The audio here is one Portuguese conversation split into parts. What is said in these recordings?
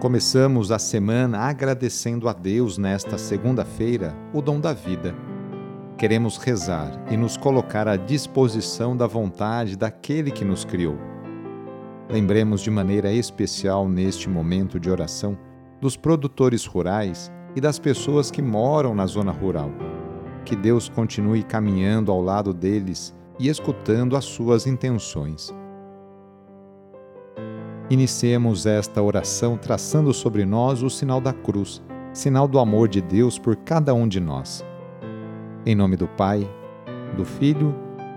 Começamos a semana agradecendo a Deus nesta segunda-feira o dom da vida. Queremos rezar e nos colocar à disposição da vontade daquele que nos criou. Lembremos de maneira especial neste momento de oração dos produtores rurais e das pessoas que moram na zona rural. Que Deus continue caminhando ao lado deles e escutando as suas intenções. Iniciemos esta oração traçando sobre nós o sinal da cruz, sinal do amor de Deus por cada um de nós. Em nome do Pai, do Filho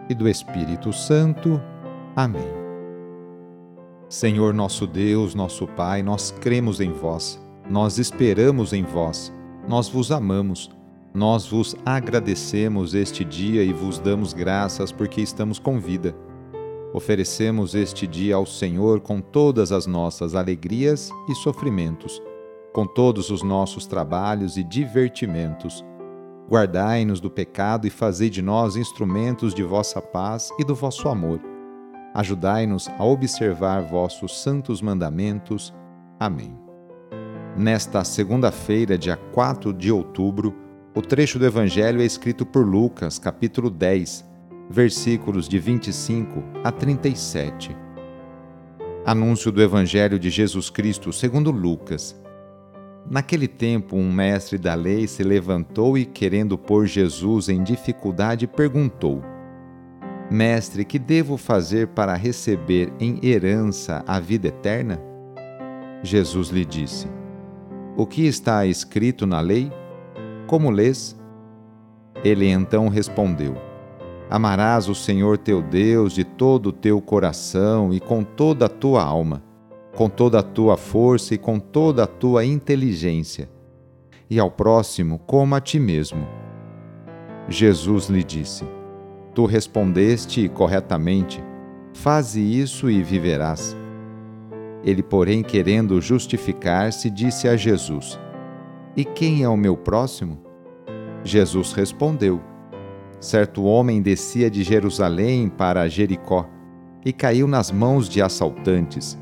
e do Espírito Santo. Amém. Senhor nosso Deus, nosso Pai, nós cremos em vós, nós esperamos em vós, nós vos amamos, nós vos agradecemos este dia e vos damos graças porque estamos com vida Oferecemos este dia ao Senhor com todas as nossas alegrias e sofrimentos, com todos os nossos trabalhos e divertimentos. Guardai-nos do pecado e fazei de nós instrumentos de vossa paz e do vosso amor. Ajudai-nos a observar vossos santos mandamentos. Amém. Nesta segunda-feira, dia 4 de outubro, o trecho do Evangelho é escrito por Lucas, capítulo 10 versículos de 25 a 37. Anúncio do Evangelho de Jesus Cristo segundo Lucas. Naquele tempo, um mestre da lei se levantou e, querendo pôr Jesus em dificuldade, perguntou: Mestre, que devo fazer para receber em herança a vida eterna? Jesus lhe disse: O que está escrito na lei? Como lês? Ele então respondeu: Amarás o Senhor teu Deus de todo o teu coração e com toda a tua alma, com toda a tua força e com toda a tua inteligência, e ao próximo como a ti mesmo. Jesus lhe disse: Tu respondeste corretamente, faze isso e viverás. Ele, porém, querendo justificar-se, disse a Jesus: E quem é o meu próximo? Jesus respondeu: certo homem descia de Jerusalém para Jericó e caiu nas mãos de assaltantes.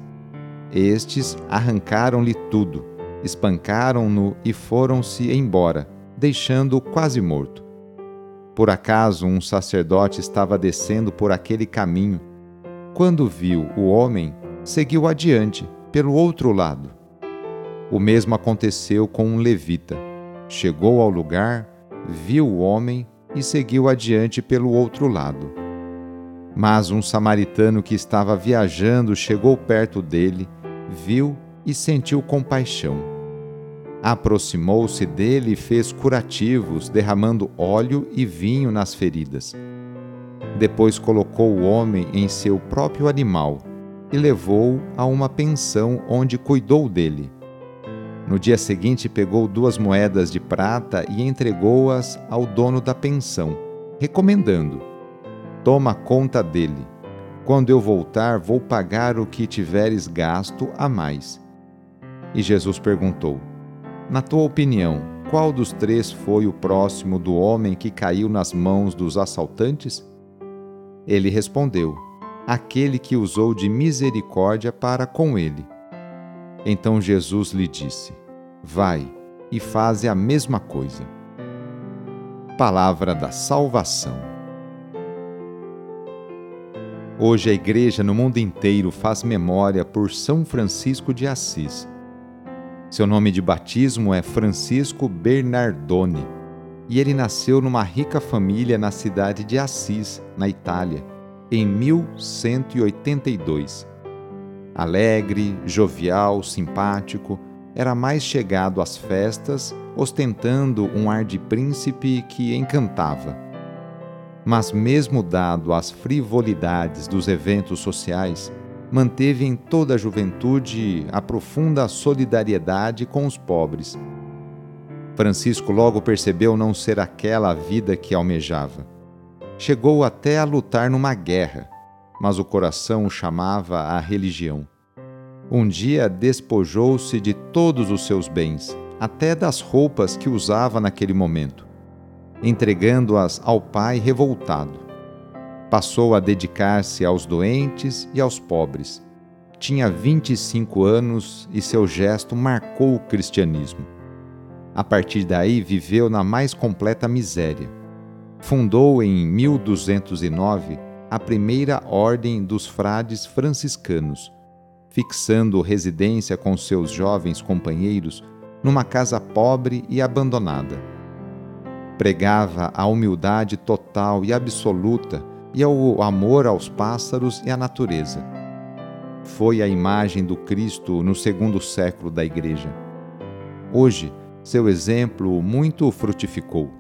Estes arrancaram-lhe tudo, espancaram-no e foram-se embora, deixando-o quase morto. Por acaso um sacerdote estava descendo por aquele caminho. Quando viu o homem, seguiu adiante, pelo outro lado. O mesmo aconteceu com um levita. Chegou ao lugar, viu o homem, e seguiu adiante pelo outro lado. Mas um samaritano que estava viajando chegou perto dele, viu e sentiu compaixão. Aproximou-se dele e fez curativos, derramando óleo e vinho nas feridas. Depois colocou o homem em seu próprio animal e levou-o a uma pensão onde cuidou dele. No dia seguinte, pegou duas moedas de prata e entregou-as ao dono da pensão, recomendando: Toma conta dele. Quando eu voltar, vou pagar o que tiveres gasto a mais. E Jesus perguntou: Na tua opinião, qual dos três foi o próximo do homem que caiu nas mãos dos assaltantes? Ele respondeu: Aquele que usou de misericórdia para com ele. Então Jesus lhe disse: Vai e faze a mesma coisa. Palavra da Salvação. Hoje a Igreja no mundo inteiro faz memória por São Francisco de Assis. Seu nome de batismo é Francisco Bernardone e ele nasceu numa rica família na cidade de Assis, na Itália, em 1182 alegre, jovial, simpático, era mais chegado às festas, ostentando um ar de príncipe que encantava. Mas, mesmo dado às frivolidades dos eventos sociais, manteve em toda a juventude a profunda solidariedade com os pobres. Francisco logo percebeu não ser aquela a vida que almejava. Chegou até a lutar numa guerra mas o coração o chamava à religião. Um dia despojou-se de todos os seus bens, até das roupas que usava naquele momento, entregando-as ao pai revoltado. Passou a dedicar-se aos doentes e aos pobres. Tinha 25 anos e seu gesto marcou o cristianismo. A partir daí, viveu na mais completa miséria. Fundou em 1209 a primeira ordem dos frades franciscanos, fixando residência com seus jovens companheiros numa casa pobre e abandonada. Pregava a humildade total e absoluta e ao amor aos pássaros e à natureza. Foi a imagem do Cristo no segundo século da Igreja. Hoje, seu exemplo muito frutificou.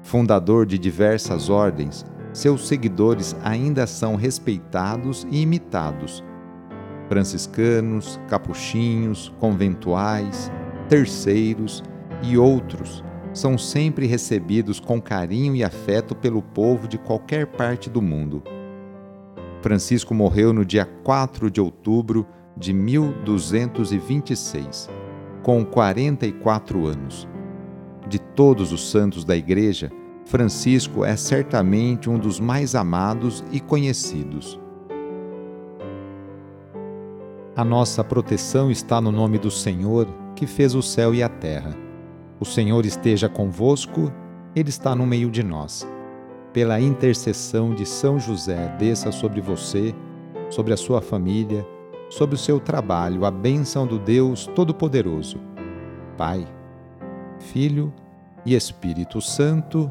Fundador de diversas ordens, seus seguidores ainda são respeitados e imitados. Franciscanos, capuchinhos, conventuais, terceiros e outros são sempre recebidos com carinho e afeto pelo povo de qualquer parte do mundo. Francisco morreu no dia 4 de outubro de 1226, com 44 anos. De todos os santos da Igreja, Francisco é certamente um dos mais amados e conhecidos. A nossa proteção está no nome do Senhor, que fez o céu e a terra. O Senhor esteja convosco, Ele está no meio de nós. Pela intercessão de São José, desça sobre você, sobre a sua família, sobre o seu trabalho, a bênção do Deus Todo-Poderoso. Pai, Filho e Espírito Santo.